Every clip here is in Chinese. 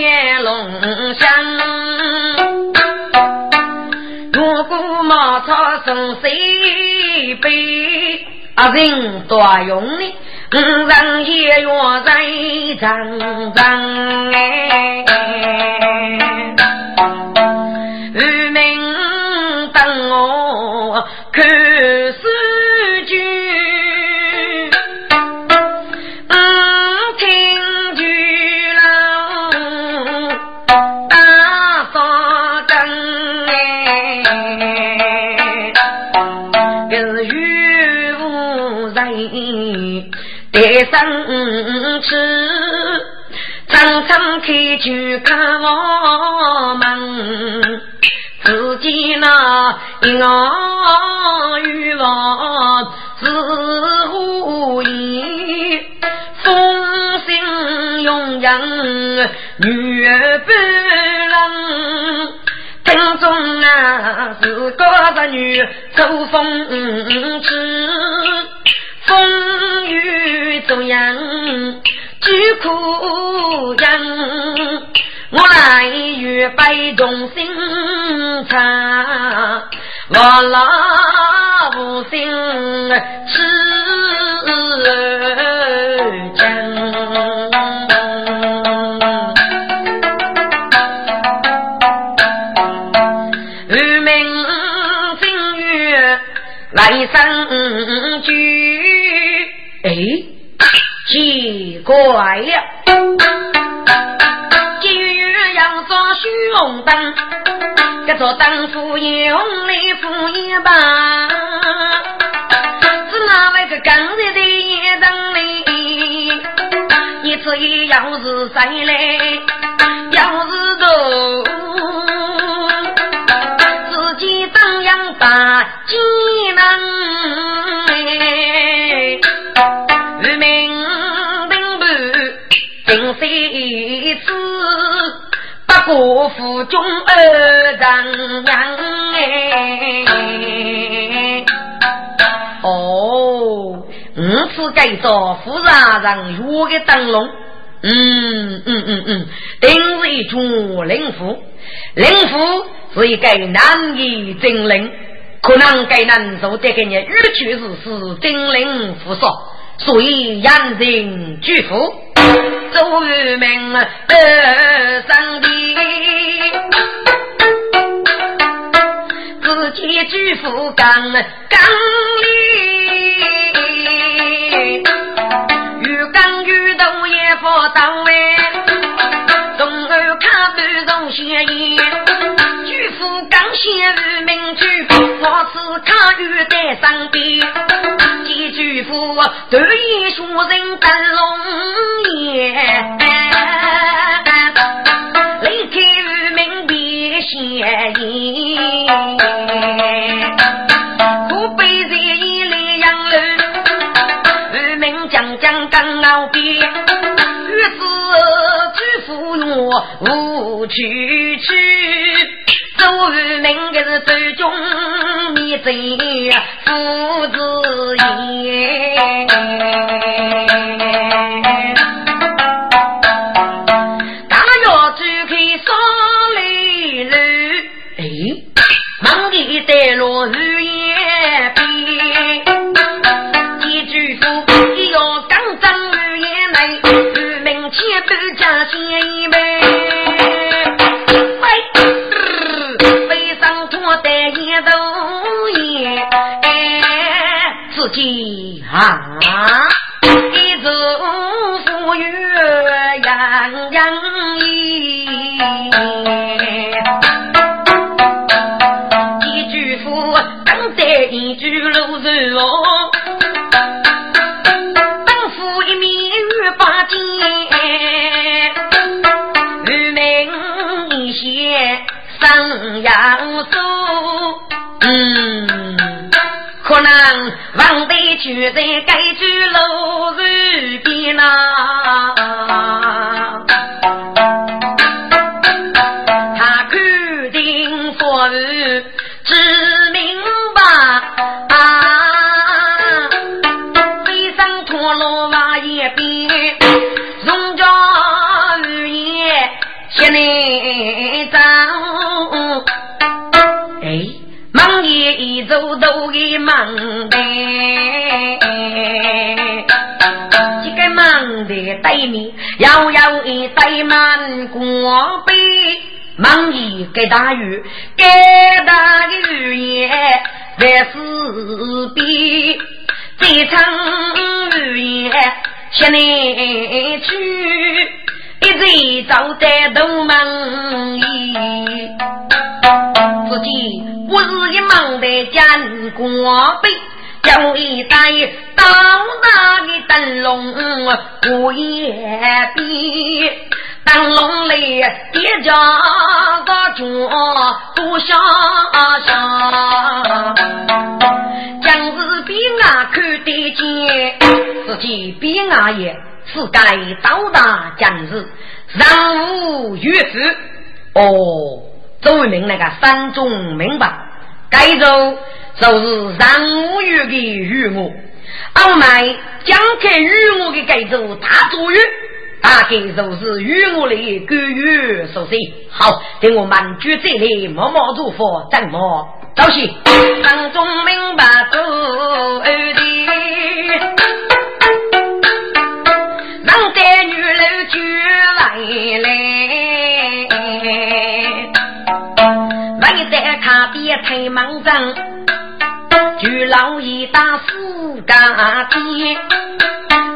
烟笼香，如果茅草生西北，阿人多用力，五丈一月再长长哎。生吃，常常开酒看我们，自己那一行欲望自呼应，风心永扬女儿不冷，正中啊是个儿女走风痴。风雨中央，举苦人，我来与百众心肠，我老无心吃姜。渔民今月来生聚。哎，奇怪了！金玉阳装虚红灯，这座灯府用力敷一把，只那位个刚才的夜灯里，一次一要是谁来，要是都自己怎样把技能？不过府中二丈娘哎。哦，五次改造富人人约的灯笼，嗯嗯嗯嗯，定是一种灵符，灵符是一个难以精灵。可能该难受的给你，日确是是精灵复说，所以养人巨富，周渔民二上帝，自己巨富刚刚里，越刚越多也不到位，总儿看不中先言。刚先入民居，我是他玉在身边。几句话，对一说人灯笼眼，离开入民别嫌疑。可悲在一来养路，入民将将刚熬边，日子居富我无去去。做渔民的是最终面对父子言，给忙的，这个忙的对面要有一对满锅杯，忙一个大雨，给大雨也在四边，这场雨也向你去。一直走在东门里，自己不是一忙的将官兵，叫一带到那的灯笼过夜边，灯笼里叠着个桌不下下，将士兵啊看得见，自己兵啊也。是该到达将士，让吾于此。哦，周为民那个三中明白，该州就是让吾于的雨我，阿妹将开于我的该州大作业，大概就是于我的个月所写。好，等我们举这里默默祝福，怎么走起？三中明白走的。来，在他爹太忙张，就老一打四家店，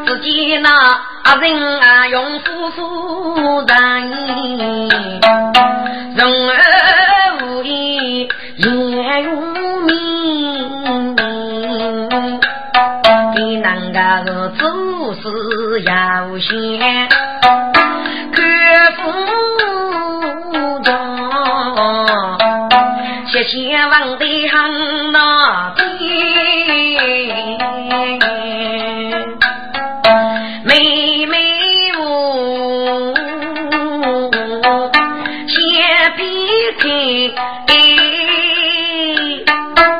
自己那阿人啊用夫妇人，人儿无意也用命，你那个是做事要先。先王的很那边，妹妹我先劈开，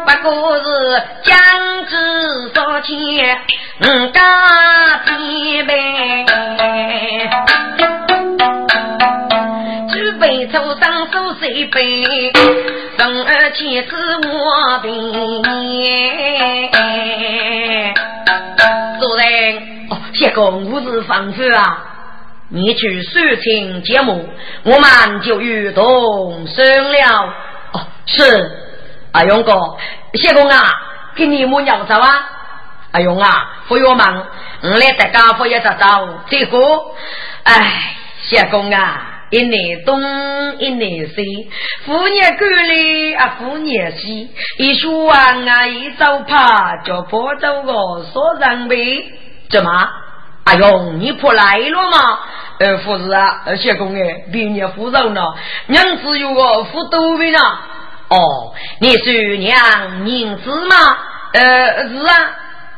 不过是将之所见，嗯，家天呗，杯。生儿妻子我的，主人哦，谢公无事房子啊，你去收听节目，我们就与同生了。哦，是阿勇哥，谢公啊，给你们要走啊？阿勇啊，不要忙，我来在家伙也在找这个，哎，谢公啊。一年东一年西，虎年过来啊，虎年西，一说完啊，一走怕就跑走个说人呗。怎么？哎呦，你不来了吗？呃，夫子啊，谢公哎，比你富饶呢，娘子有个富多兵呢。哦，你是娘名字吗？呃，是啊。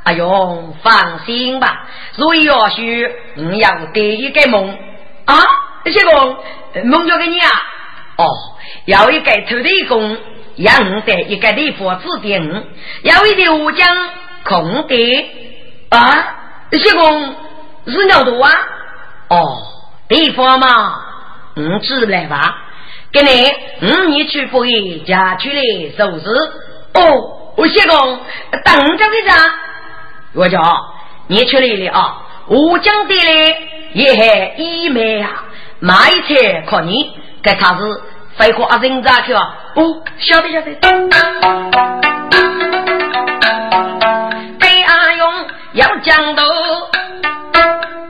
哎呦，放心吧，所以要许我要给一个梦啊。谢公，梦着给你啊！哦，要一个土地公，养的一个地方指定，要一点武将空地啊！谢公是鸟多啊！哦，地方嘛，嗯，自来吧。给你，嗯，你去不一家去的收拾。哦，我谢公等着回家。我讲，你去里了啊？乌江地里也还一枚啊。买菜靠你，该他是废话阿人咋去啊？哦，晓得晓得。给阿勇要讲到，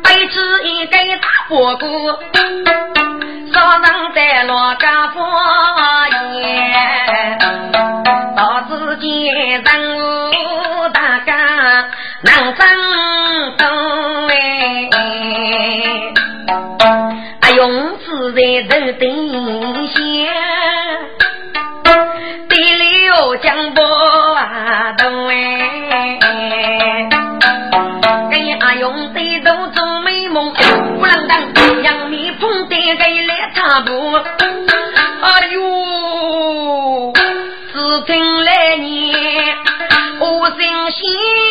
白吃一个大火锅，烧上在罗家花园，到自己人物大家能争用自在头顶线，地里有江波啊东哎，跟阿勇对头做美梦，不啷当杨梅碰得个来差不，哎呦，只听来年我心弦。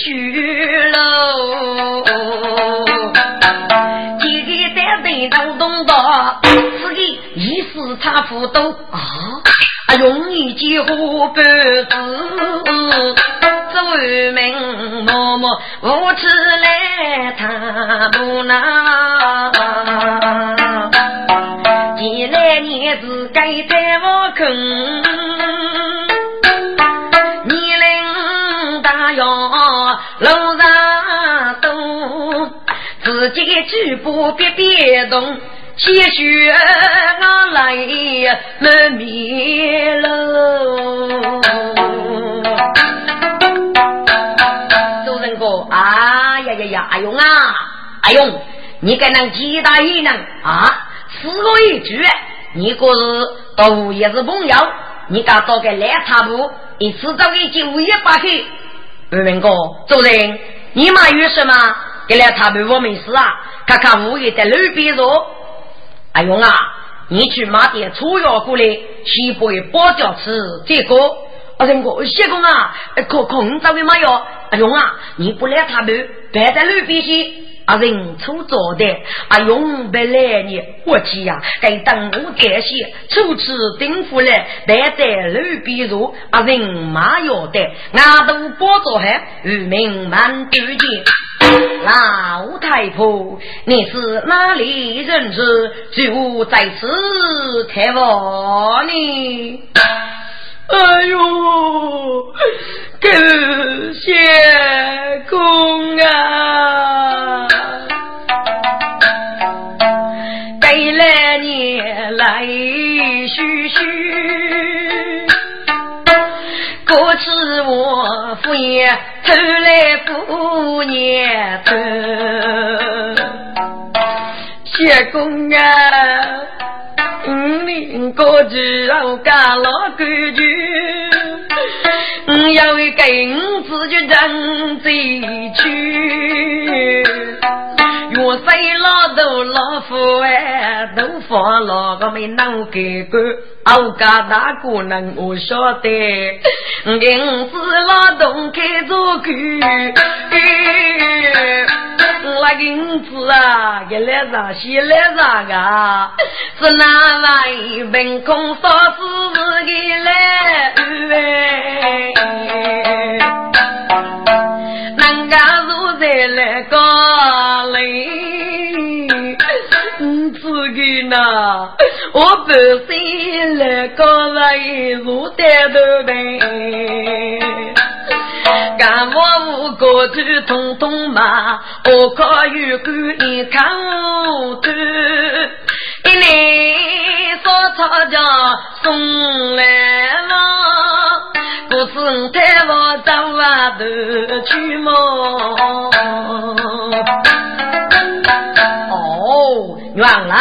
唏嘘喽，几个在队当东道，是一时差不多啊，容易结婚不是？周明默默无耻来他不拿，既来年是该在我坑，自己举步别别动。些许我来没灭喽。周仁哥，哎呀呀呀，阿勇啊，阿勇，你跟那几大姨娘啊，四个一句，你可是都也是朋友，你敢到个烂茶铺，一次找个九一八去。二明哥，周人，你妈有什么？给烂茶铺我没事啊，看看物业在路边坐。阿勇啊，你去买点粗药过来，西北包饺子这个。阿仁哥，谢公啊，可可你找个买药？阿勇啊，你不来他们，别在路边去。阿人出做的，阿勇别来你，我去呀！该等我这些初次顶夫来，待在路边坐。阿人买药的，俺都包着还，渔民满对见。老太婆，你是哪里人士？就在此看望你。哎呦，感谢公啊！给来你来过去我父爷偷来过年头，谢公啊！五年过去，我家老规矩，我要给五子就人再去。我生老豆老夫哎，都放老个没能给过，我家大姑娘我晓得，五子老东开着口。那银子啊，一来上，西来上啊，是哪位凭空说是自己来？人家坐在那个自己呢，我不是那个来坐在头边。干我五个头通通嘛，我靠有个你看我头，一年说吵架送来嘛，不是太我找外头去么？原来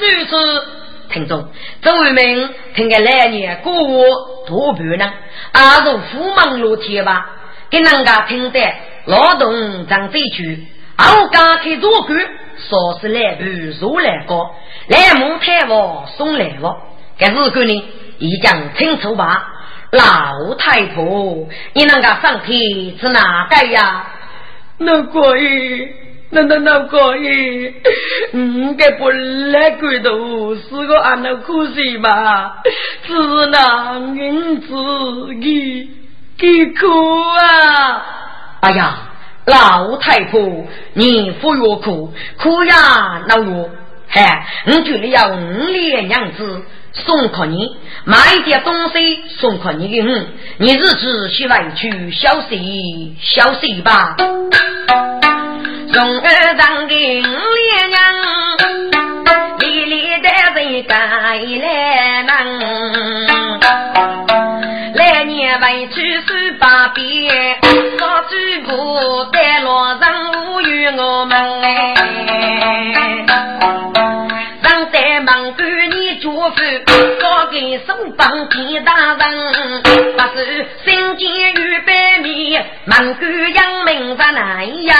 如此。听众，周为民听个来年过我多半呢，阿如虎忙如天吧。给人家听得劳动长这句，我刚开做官，说是来部如来高，来木太王送来我。这日个呢，已讲清楚吧？老太婆，你那个上天是哪个呀？那可以，那那那可以，嗯，该不来鬼头是个俺那苦心吧？只能因自己。给哭啊！哎呀，老太婆，你不要哭，哭呀，老我嗨，我这里要五两银子送给你，买一点东西送给你的嗯，你日子去回去消息消息吧。送二丈的五两银，里里的人该来能。来年回去数八遍，少举步在路上无与我们哎。上在门口你祝福，交给手帮见大人，不是新建与百米，门口扬名在南阳。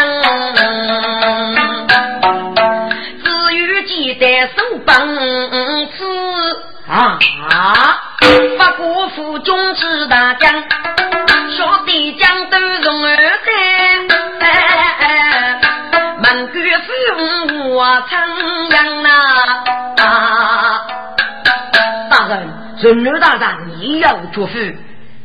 只有记得手帮吃。啊！八国府中之大将，孙女大人也要祝福，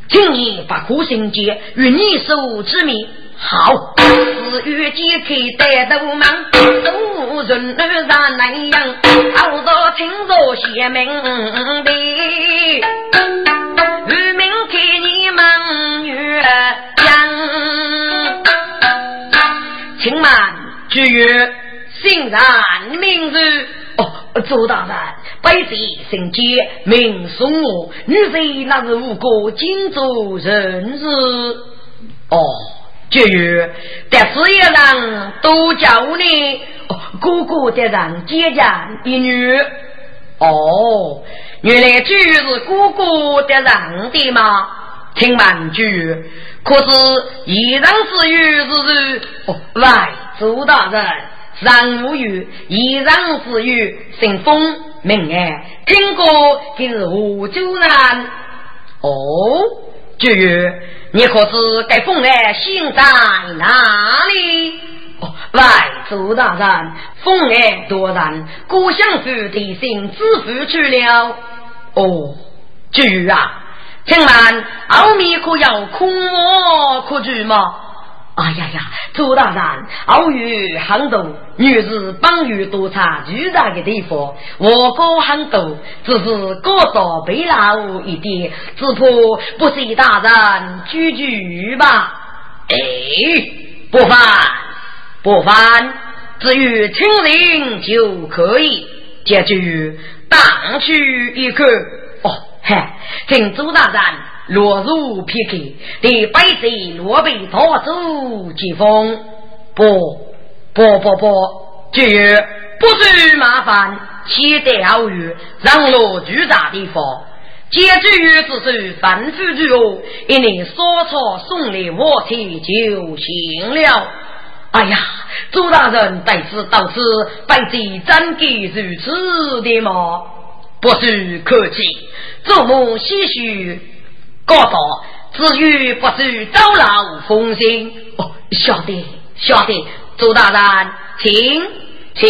今年把苦心结与你手之命。好，是欲解开带头门，都人女让南阳，好多听说贤明的，与民给你们月阳，请问至于姓然名字？哦，周大人，百岁姓杰，名松我，女婿那是五个荆州人士。哦。就有，但是也让都叫你哥哥的人姐姐的女。哦，原来就是哥哥的人的吗？听完句，可是一人是有是是哦，喂，周大人，人无有，一人是有，姓封名哎，听过就是湖州人。哦，就有。你可知该凤儿姓在哪里？哦，喂，周大人，凤儿多人，故乡府的姓自负去了。哦，至于啊，请问奥秘可要空我可住吗？哎呀呀，周大人，偶遇很多，女子帮于多差巨大的地方，我国很多，只是过多被老一点，只怕不是大人居居吧？哎，不烦不烦，只有听令就可以。接句荡去一个，哦，嗨，请周大人。落入偏给，对百岁落被逃走疾风，不不不不，就不许麻烦，期待好雨，让落居杂地方。接住于之手，反复之后，一年烧草送来我去就行了。哎呀，朱大人在此到此，百岁真给如此的吗？不需客气，做梦唏嘘。高道，至于不是招劳风心哦，晓得晓得，周大人，请请。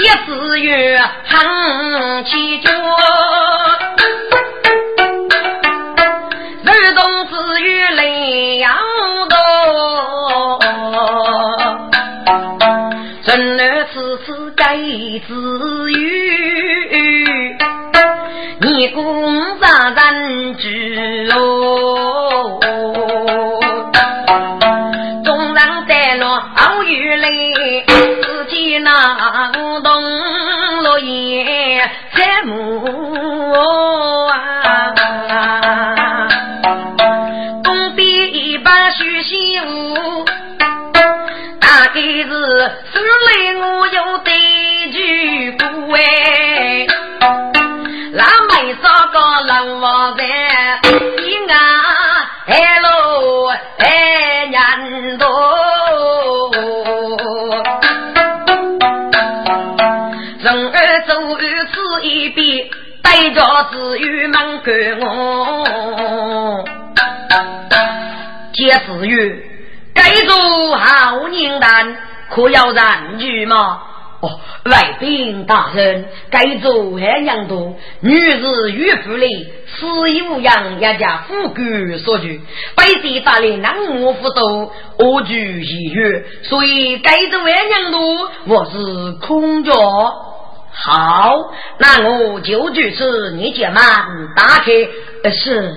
一子月横七脚，日东子月雷阳多，人儿此次该子。你公上人知哦，众人在落熬雨来，自己那东落叶采木啊，东边一把书信屋，大概是书来我有对句古哎。个人王在，一啊哎喽哎年多，人儿走日此一边，带着子玉门赶我，接子玉该做好人难，可要人去吗？外宾大人，该做海娘多，女子与妇里，死亦无恙，一家富贵所居。百岁大人难我不多，我居一月，所以该做海娘多，我是空着。好，那我就去此，你且慢打开。是，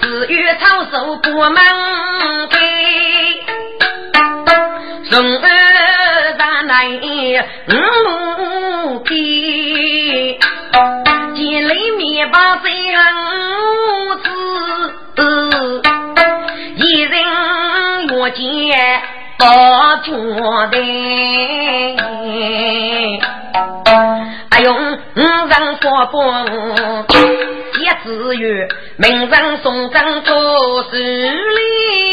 子曰操守不门人儿。五匹，见里面把最恨子，一人我见到桌的，哎呦，五人说不，一子月，名人送赠做事哩。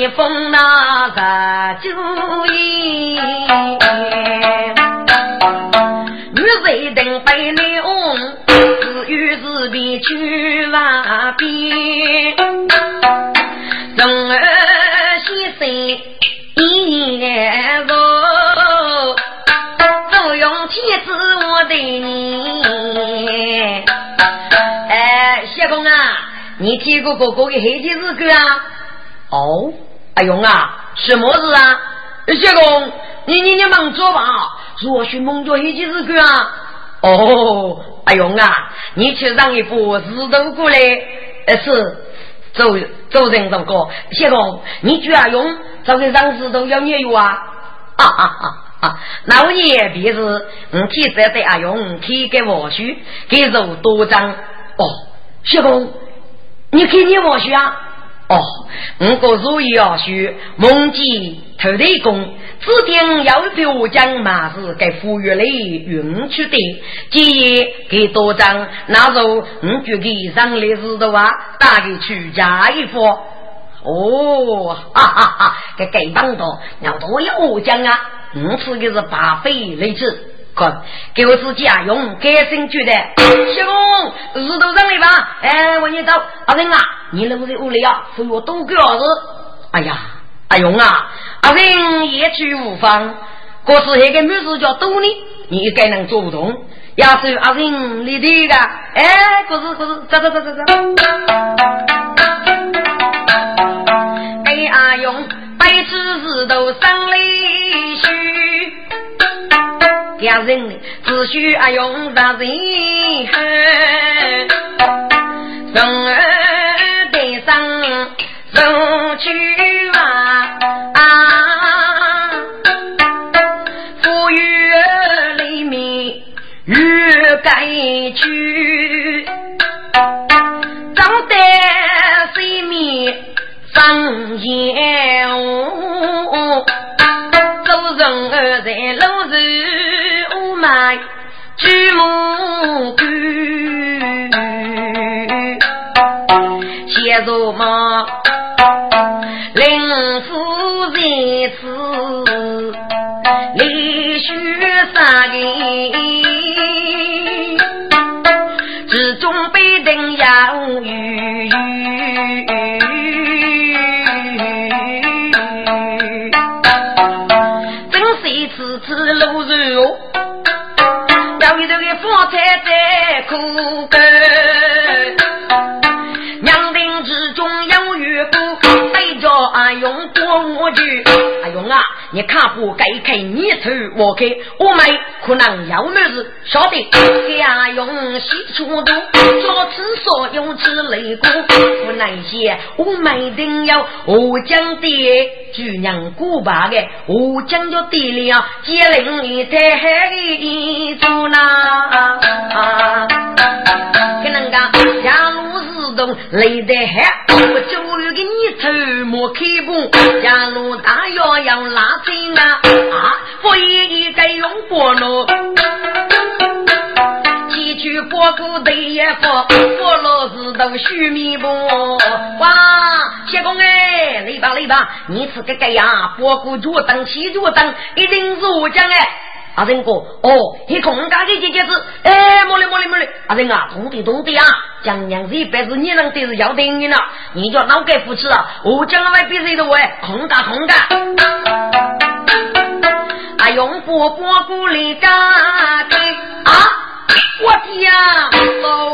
日接风那个酒宴。女人等被牛，自与自比去瓦边，人儿牺牲一路，不用天子我对你。哎，谢公啊，你听过哥哥的黑天日歌啊？哦，阿勇啊，什么事啊？谢公，你你你忙做吧，若许梦着黑天日歌啊？哦，阿勇啊，你去让一部石头过来。呃，是，做做人走过。谢公，你叫阿勇，找个让石头要捏有啊？啊啊啊啊！那我也别是，我替这对阿勇替给我许，给肉多张。哦，谢公，你给你我许啊？哦，我个如意要许蒙记头地公，指定要表将马是给富裕里运去的，今给多张，那时候我就给上来石头啊，打给去家一副。哦，哈哈哈，给给帮多，要多有奖啊！我吃的是白费力气。看，给我自己啊用，改心觉得。小公，日头上来吧。哎，我你走，阿仁啊，你留在屋里啊，陪我多个儿子。哎呀，阿勇啊，阿仁也去无妨。可是那个女子叫多呢，你应该能做不动。要是阿仁你的个，哎，可是可是，走走走走走。哎，阿勇，白纸石头上来去。家人，只需阿勇大人恨，人儿人去啊，富裕里面越该去，长得水面上烟雾，做人儿在路上。买举目观，写着嘛，林夫在此，连续三年，之中必定要遇。真是次次路人里头的饭菜在苦干，你看不该开你头，我开我买，可能要么子晓得。给阿勇洗出肚，做厕所用之泪骨，不那些我买定要我讲的，主娘古巴的，我讲就对了，接令你太黑做那。啊！跟人家下路是动累得很，我就有个你头莫开步，下路大摇要拉车啊！啊，不一该用过路，提取过苦的也佛，佛老是都须弥补。哇，谢公哎，来吧来吧，你吃个个呀，过苦脚蹬，起脚蹬，一定是我讲哎。阿仁哥，哦，你空家的姐姐子，哎，莫哩莫哩莫哩，阿仁啊，懂的懂的啊，江娘子一辈子你能得是要等你了，你叫老盖扶持啊，我将来比谁都会空家空家，阿用不过鼓励家的。啊，我天呀，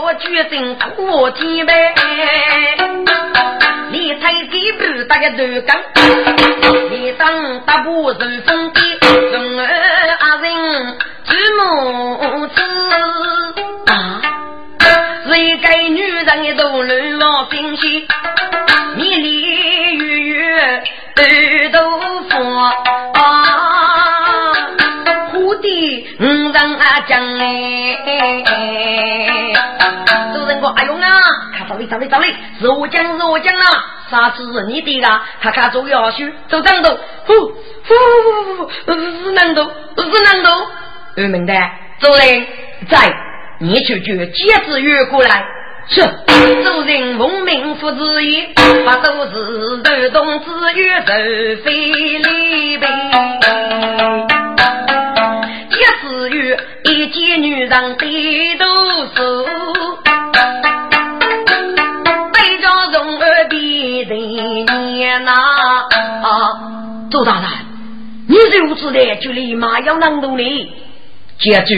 我决定哭天呗。你抬起步，大家都讲，你当大步顺风的，人儿阿人举目子啊，是一个女人一头乱往心西，迷离月月二头发。啊，蝴蝶五人啊讲哎，主人公哎呦啊。找你找你找你，是我讲是我讲了，啥子是你的啦？他看做要求，做战斗，呼呼呼呼呼，是难度，是难度。二明的主人在，你去就接子越过来。是主人奉命父子意，把都是斗动子与人非离别。接子越一见女人低头数，人年呐。周大人，你如此的就立马要能动你，接着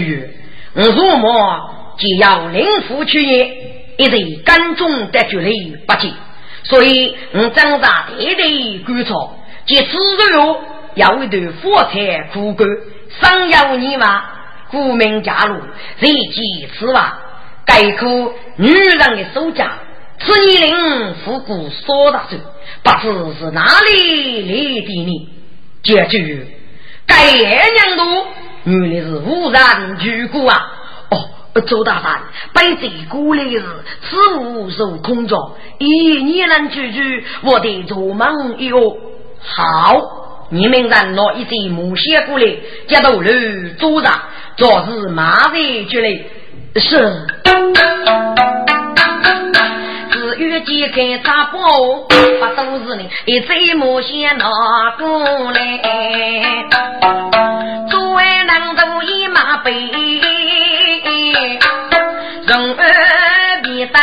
我如么就要领父去也，一定干中得绝力不济，所以我张大爹的观察，即此后要为头火柴苦干，生有你嘛，顾名加入，随即此话，概括女人的手脚，此年龄复古说大手，不知是哪里来的呢？结局，该娘度，原来是无人居过啊！哦，周大山，被这过来是此物受空着，一你能居居，我得做梦哟。好，你们让拿一些木屑过来，接到路桌上，昨日马上就来。是。越揭开茶包，不都是你一嘴毛线拿过来？作为能都一马背，人儿必带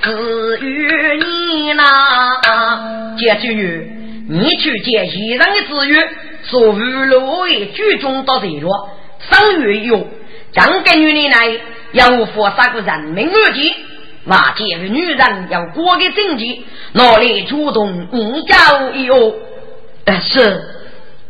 子与你呐。接着，你去接一人的子玉，所遇路为居中到日落，上月有将根女的来，要佛杀个人命而计。那这个女人要过个正气，哪里主动你教一哦？但是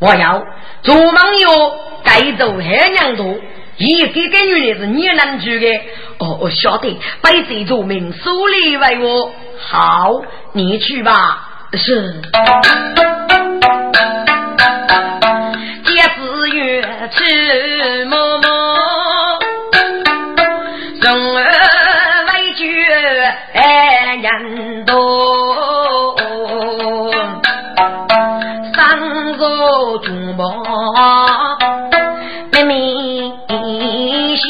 我要做梦哟，该走海娘多，一个个女人是你能住的。哦，我晓得，白贼做命，手里为我好，你去吧。是。皆子月去么么。座竹茅明显，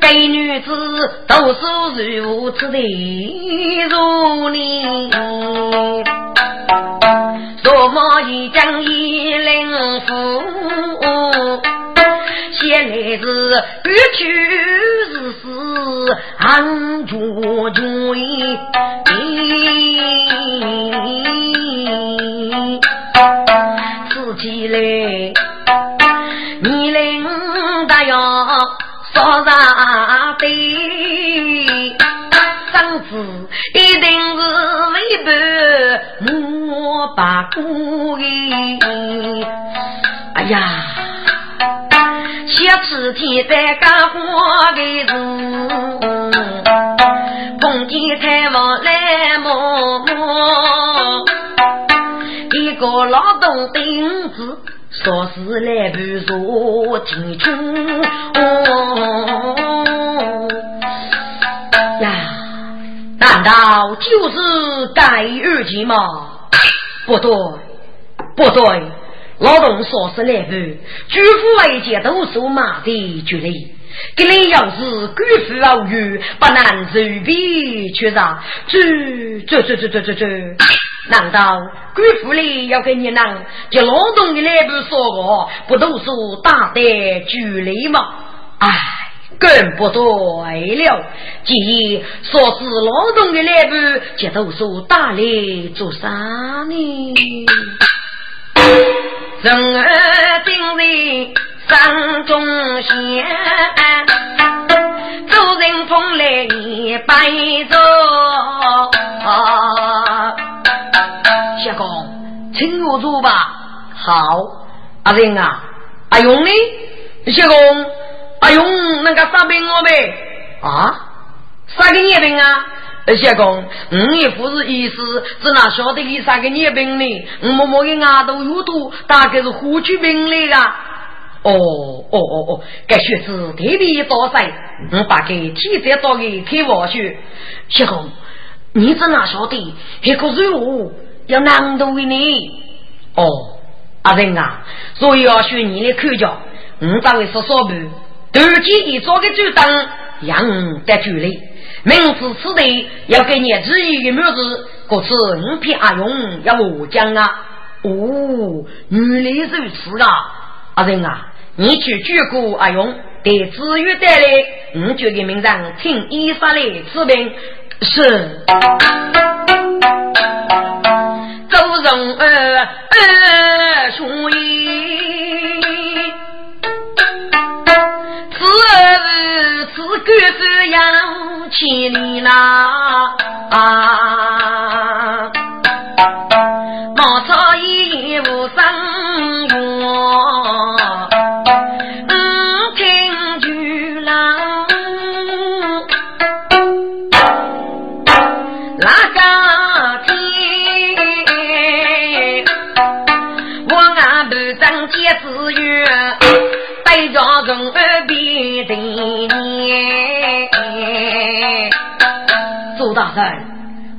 该女子读书如此的如你，什么一将一领夫。原来是欲去是死，暗中追。自起来，你领大要说啥对？生子一定是为伴莫把故意。哎呀！小吃天在干活的事，碰见太王来劳动钉子，说是来不坐天中。呀，难道就是盖二级吗？不对，不对。劳动说是来不，举夫为杰都受马的距离。这里要是举夫而语，不能随便去让。这这这这这这这，难道举夫里要给你让？就劳动的来部说我，不都是大的距离吗？哎，更不对了。既然说是劳动的来日，就都是大来做啥呢？人儿定在山中仙，走人风来一摆走。公，请入座吧。好，阿仁啊，阿勇呢？相公，阿勇那个杀病我呗？啊，杀个孽病啊？相公，我也不是意思，只哪晓得有啥个孽病呢？我摸摸的牙都有毒，大概是火炬病来的。哦哦哦哦，该学子特别多噻，我把给提前到给开玩笑。相公，你只哪晓得一个任务要难度为你？哦，阿仁啊，所以要学你的口角，我咋会说说不？头几天做个主灯，养得距离。明知此地要给你自己的名字，可是五片阿勇要我讲啊！哦，原来如此啊！阿仁啊，你去救过阿勇，对子玉带来，我就给名上请医生来治病。是。周荣儿兄义，此儿此狗是养起你大人，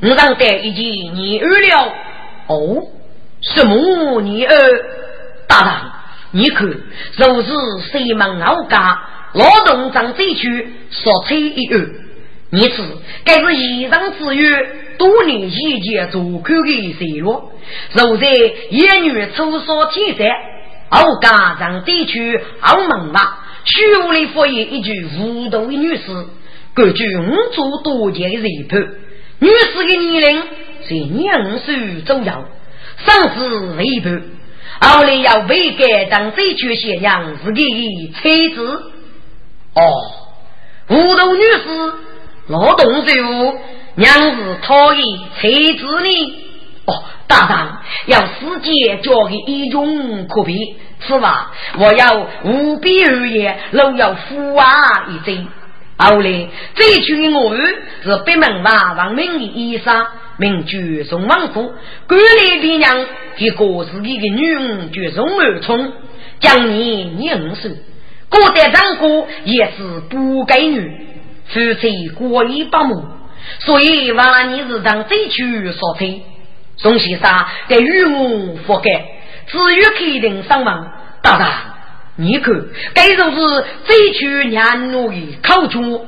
我让带一件女儿了。哦，什么女儿？大人，你看，若是西门傲家劳动长这去所吹一二，你知该是以上之约，多年以前做口的水落。若在一女出所天山，傲家长这去傲门吧，虚无里发言一句无道的女士。根据五座多年的人判，女士的年龄是两岁左右，生子未判，后来要被改当这句贤娘是个妻子。哦，无头女士劳动税务，娘是讨厌妻子呢。哦，大当要世界交给一种可比，是吧我要无比而言，都要付啊一针。后来，这群我是北门外王明的医生，名叫宋王府。管理爹娘给过自己的女儿叫宋二聪，将年年五岁。过代长哥也是不该女，夫妻过一百亩，所以万年是当这区所推。宋先生给与我覆盖，只有开定上门，大大。你看，该就是这群年奴的口中，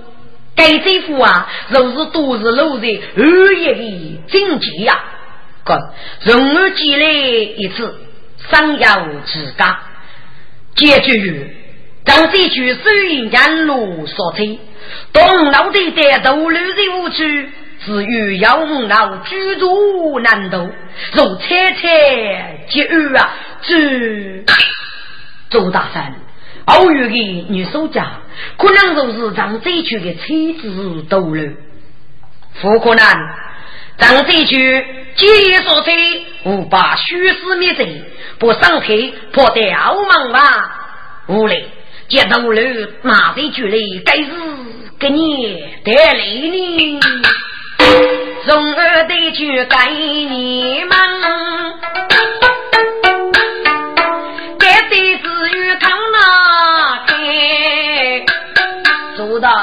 该这副啊，就是都是落在二爷的境界呀。哥，容儿积累一次，上要自家。结局让这群收银年奴所推，东老的在斗路的无趣，至于要老居住难度，如猜猜结语啊，这。周大山，偶遇的女守家，可能就是张这区的妻子斗了。不可能，张这区节业所催，无把虚实灭贼，不上天破得傲慢吧？无嘞，接斗了马这区来，该是给你带来呢。从儿的去该你们。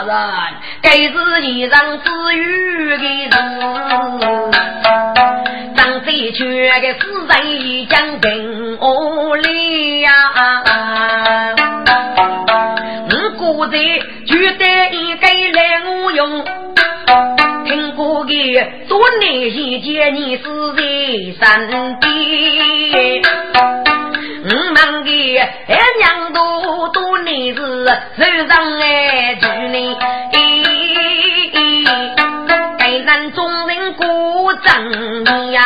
人，该是你让子玉的人，张飞却个死在江边哦里呀！我过在就得一个来我用，听过的多年以前你是在山边。我们的哎娘多多年是手上哎住呢，给咱众人过正呀。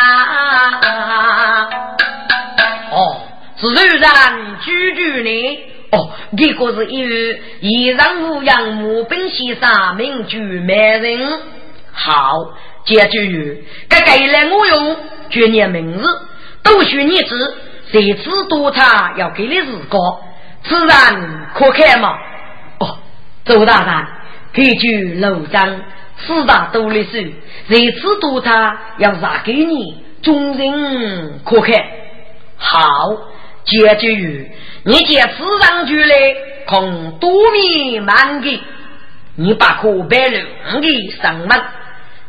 哦，是手上居住呢。哦，这个是因为衣裳无恙，木本先生名居美人。好，接句，该该来我用，绝念名字，都许你知。谁知多他要给你日高，自然可看吗？哦，周大人，根据楼章四大多的书，谁知多他要让给你，众人可看。好，接句语，你借此上去来，空多米满的，你把可白了的上门，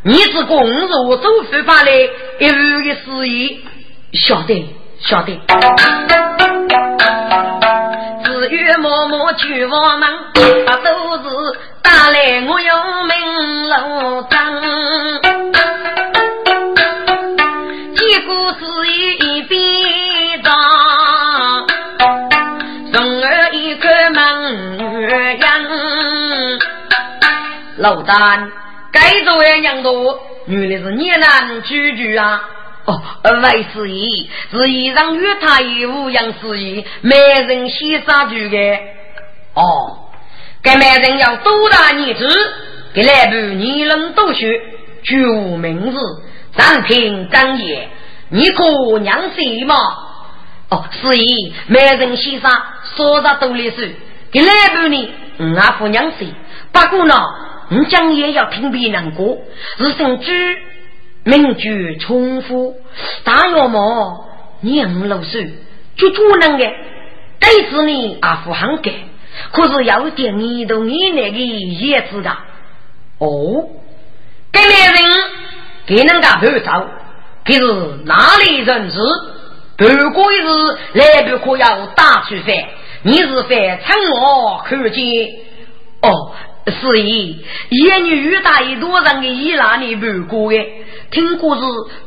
你是公如走非法来一日的事宜，晓得。晓得。只有默默求佛门，他都是带来我用命路争。结果是一边长，从而一个门月阳。老丹，该做的娘多，原来是你能拒绝啊！哦，为是意是衣裳与他一无样事宜，没人先杀去的。哦，该没人要多大年纪，给来部你能读书，绝无名字，三品刚业，你可娘谁吗？哦，是以没人先杀，说着都里是给来部呢，俺不娘谁？不过呢，你讲也要听别人过，是甚至。名句重复，大约么？娘老师就做能的，该是你，阿父很改，可是有点你都你那个叶子的哦。这男人给人家拍照，可是哪里人是？不过一日来不可要打出饭，你是饭趁我看见哦。是以，一女大一多人的伊拉里不过的，听故事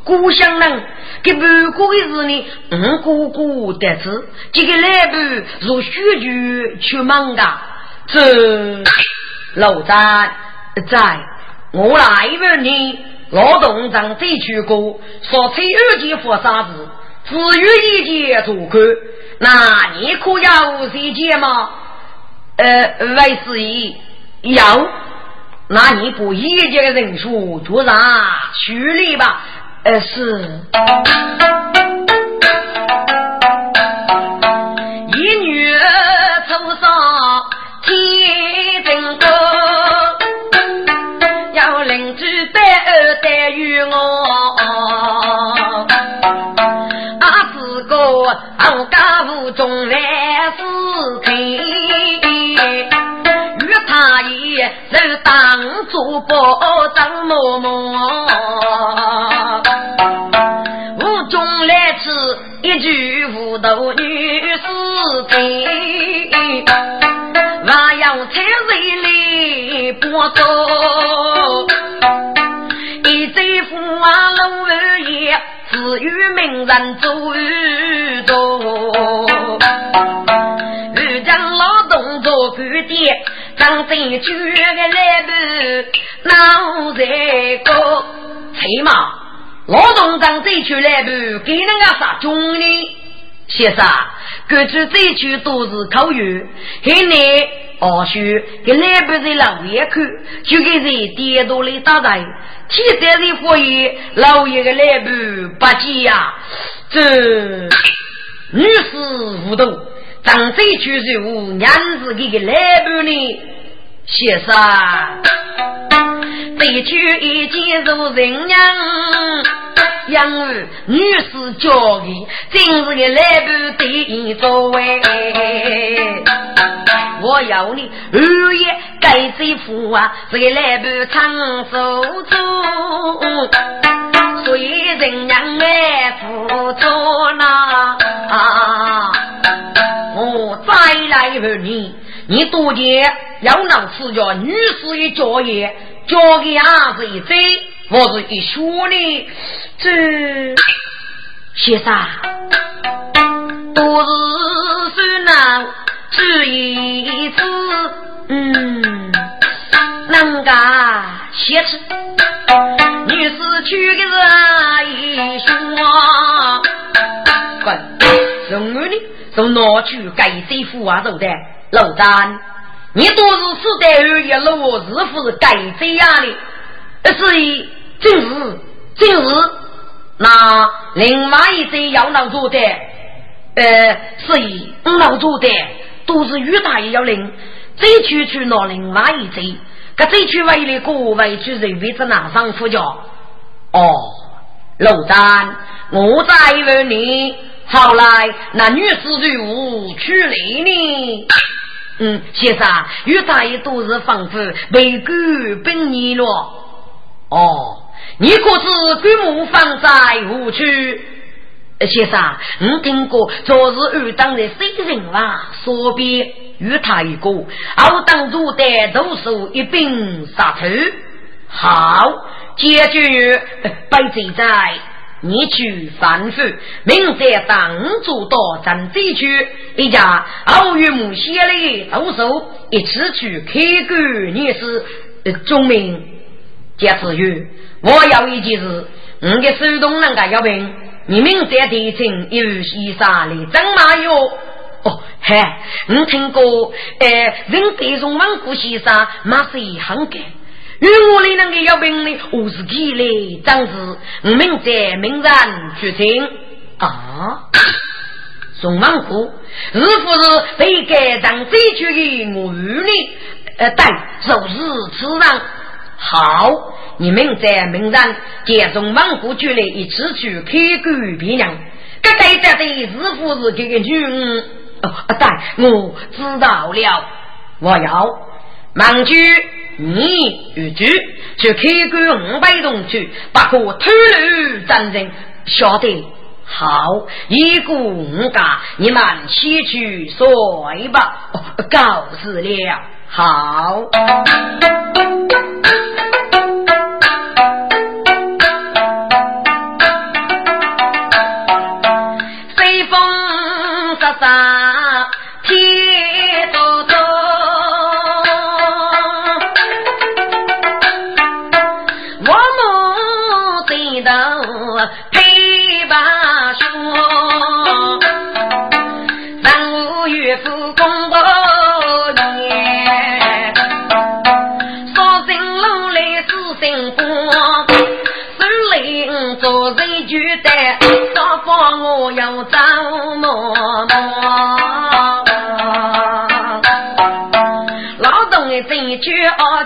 故乡人给不过的是呢，嗯，姑姑得知这个来不如雪菊去忙的，这老张在，我来问你，劳动长这句歌，说吹二节佛啥子，只有一节做官，那你可要谁节吗？呃，为是以。有，那你不一节的人数就让去理吧。呃，是。一女头上天真高，要邻居带儿带与我。阿四哥，我家务中万事开。他也是当主播张嬷嬷，无中来此一句无头女士听，还要才人来播说，一嘴富啊老二爷，只与名人做做，遇将劳动做官的。当真举个来不闹在高，起码老总长这句来不给人家啥中呢？先生，各处这句都是口语，很难二叔给来不在老爷看，就给人跌倒了打在，七三的佛爷老爷的来不不急呀，这女士无动，长这句是无娘子给个来不呢？先生，这句一见如人娘，养儿女士教育，今日个来不得作为。我要你二爷该这副啊，这个来不长手足，所以人娘来付出呐。我再来问你。你多见要让赐教女士一教业，教给儿子一嘴，我是一学呢。这先生，多是算难只一次，嗯，能干先吃。女士去给人一说，滚，从我呢，从哪去改这副啊？走的。老张，你都是死在二月六日，不是该这样的？所以正是正是，那另外一只要闹做的，呃，所以闹做的都是于大爷要领，这区去拿另外一只，可这区为了各位去认为在哪上副教？哦，老张，我再问你，后来那女子如何处理呢？嗯，先生，与大爷都是仿佛被狗本你了。哦，你可知鬼母放在何处？先生，我听过昨日二当的谁人话说别与他一个，二当主的徒手一并杀头。好，解决被罪在。你去反复，明在当主到镇这区，一家偶与母写的投手，一起去开馆，你是钟明，贾子玉，我要一件事，我的手动能够要病，你们在地城有西沙里怎么哟？哦，嘿，我听过，呃，人对中王古西沙马是很干。与我的那个要病呢，我是起来长子，我们在名人决定啊。宋王虎是不是被盖上这句的我与你？呃，对，就是此人。好，你们在名人见宋王虎举来一起去开棺别娘。这对着的是不是这个女？哦，对，我知道了。我要忙去。你与主去开棺五百铜去，不可偷漏真人晓得好，一个五家，你们先去睡吧。告辞了，好。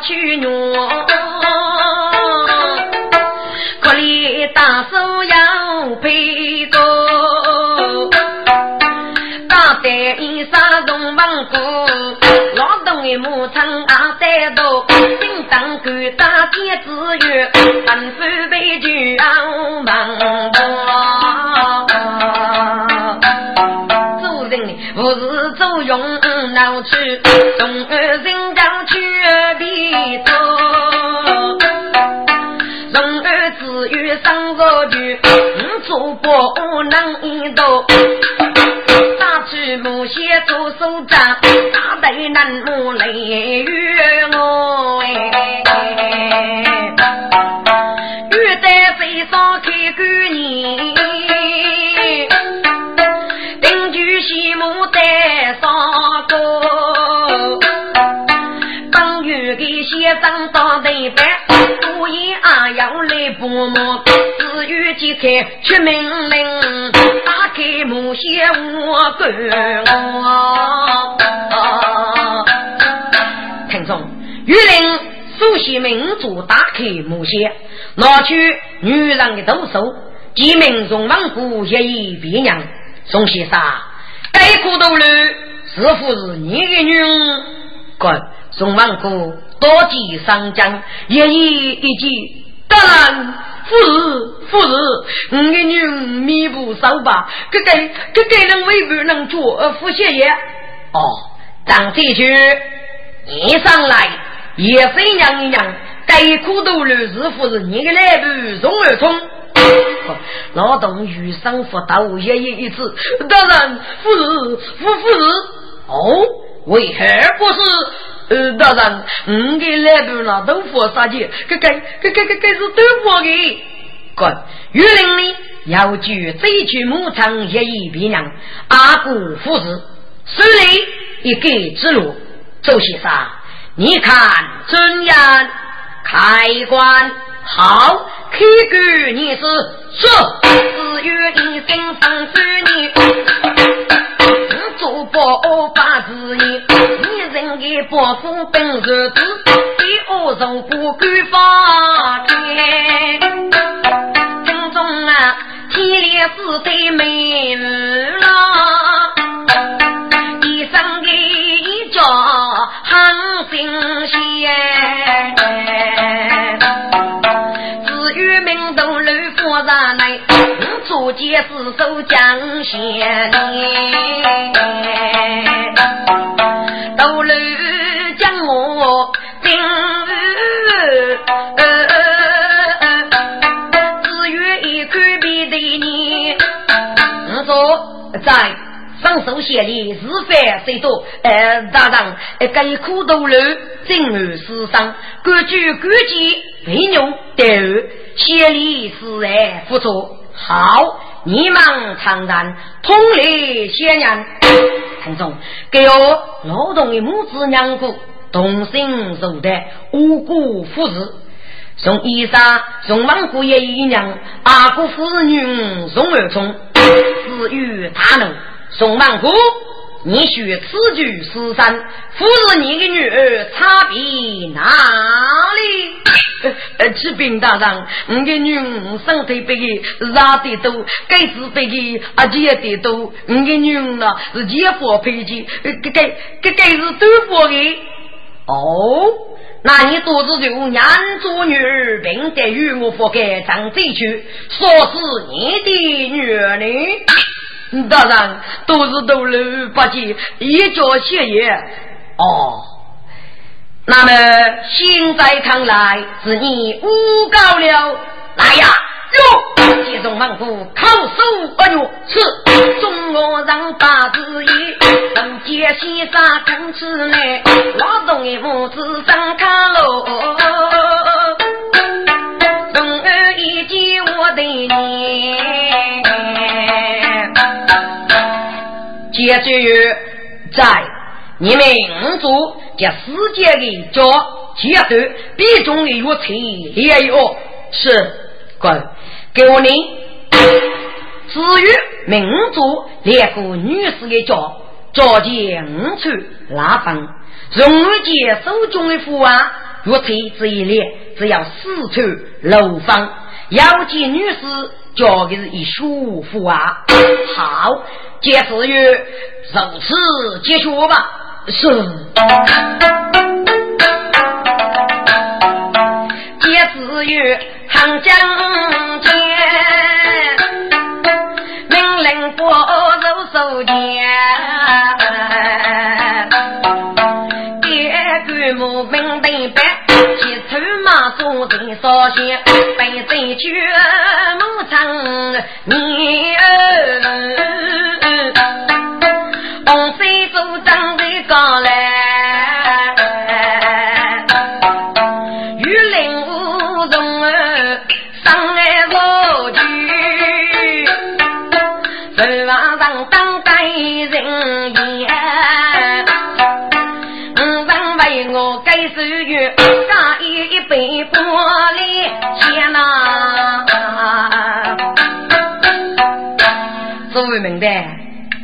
去啊去努，可里大手要背着，大胆一杀动芒果，劳动的牧场啊在多，叮当鼓打天子乐，安抚被举啊忙多。不是做用脑去，中二木来与我哎，欲在飞上开个年。西木在上高，当月的先生当对班，故意啊要来帮忙。只有揭开出命令，打开木鞋我关。听 玉林熟悉民族，打开木鞋，拿去女人的毒手，几名从王姑一一别娘，宋先生。该苦头了，是不是你的女儿？滚！宋王哥多计上将，一言一击，当然不是，不是，我的女儿弥补手吧？这个，这个人未必能做副谢爷。哦，张这句你上来也非娘一样，该苦头了，是不是你的来路从而冲？劳动与生活斗一一一次，当然不是，不不是。哦，为何不是？呃，当然，五个来头那都佛杀戒，这该这该这该是都佛的。滚！玉林呢？要举这句牧场一一别娘，阿姑父子，手里一个之路。周先生，你看怎样？开关好。开官你是说，只有一生生子女，做不把子女，一人的伯父本是子，第二从不敢发天。心中啊，天烈是对美件事守江先呢，都来将我定，只愿一看别的你。我说在上手写的是非谁多？呃，大人，该苦头了，正而思商，各据各己，为用得二，协力使爱辅助。好，你们常然统领先人，听众给我劳动的母子两个同心守德，无辜父子。从衣裳，从王姑爷姨娘，阿姑夫人女宋二聪，死于大怒。宋王姑，你许此举十三，夫是你的女儿差别哪里？呃，启禀大人，你的女儿身体比他得多，该子比的阿姐得多，你的女儿呢是姐夫配的，该该该该是多夫的。哦。那你独自就娘做女儿，并得与我佛给张嘴去，说是你的女儿呢？大人都是都六八戒，一脚血也。哦，那么现在看来是你诬告了，来呀！哟，接中王府口手不虐，是中国人八字一，等接西沙看起来，劳动的母子上卡喽。接着在你们族将世界的叫阶段，必中的乐器也有是。滚！给我呢。至于民族连个女士的家，早见五处拉风，容易接手中的福啊，若妻这一列，只要四处楼房，要见女士交的是一束福啊。好，接至于如此结束吧。是。接至于。长江间，命令国入手间，一官木兵，马坐在少先，背在军马上，你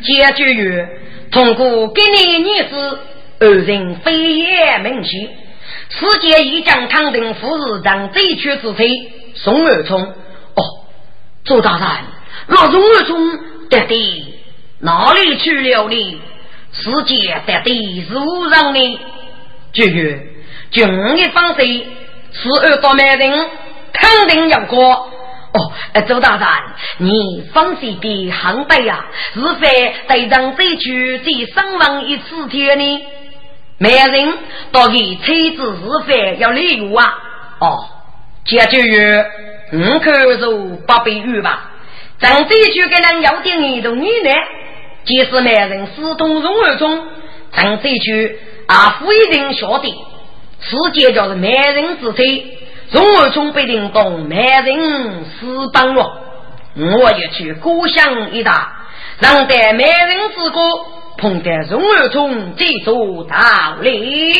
解决于通过给你女士二人飞檐门气，世界一将唐定富士让贼取之非宋二聪。哦，周大人，那宋二聪得的哪里去了呢？世界得的是无人呢？节约，军的方式是二道美人，肯定要过。哦，呃周大人，你放心的航班呀，是非队长这句最伤亡一次天呢？没人到底妻子是非要理由啊？哦，解决于五口肉八百玉吧。张这句跟人要点你动你呢？即使没人私通荣而中，张这句啊，不一定晓得，世界就是没人之罪。荣儿聪被领动，没人私帮我，我也去故乡一打，让得没人之歌，碰得荣儿聪这座大礼。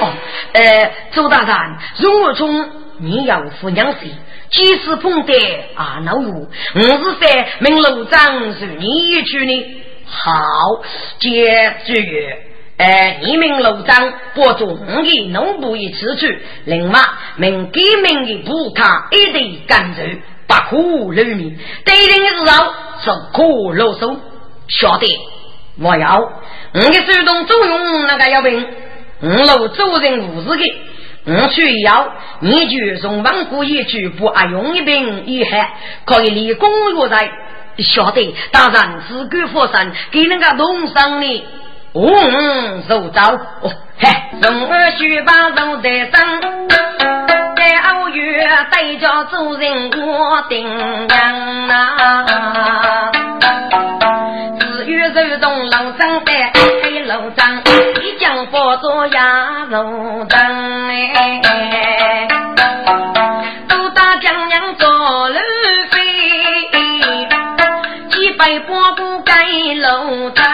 哦，呃，周大人，荣儿聪，你要负娘婿，即使碰得啊老五，我是在明楼长是你去呢。好，接之月。哎，你们楼长播种的农部一次去，另外命给命的补卡一堆甘蔗，不可露面。对人的时候，是可露手。晓得，我要我的手动作用那个要问，我楼主人无事的，我去要你就从王姑爷去不阿用一瓶一盒，可以立功落在。晓得，当然自个佛山给那个农商呢。嗯，手招哦，嘿，龙儿须把肉在身，在偶月对着主人我顶阳呐。至于手动老张的黑老张，一将佛做衙路灯哎，都打江娘做路飞，几百波不盖路灯，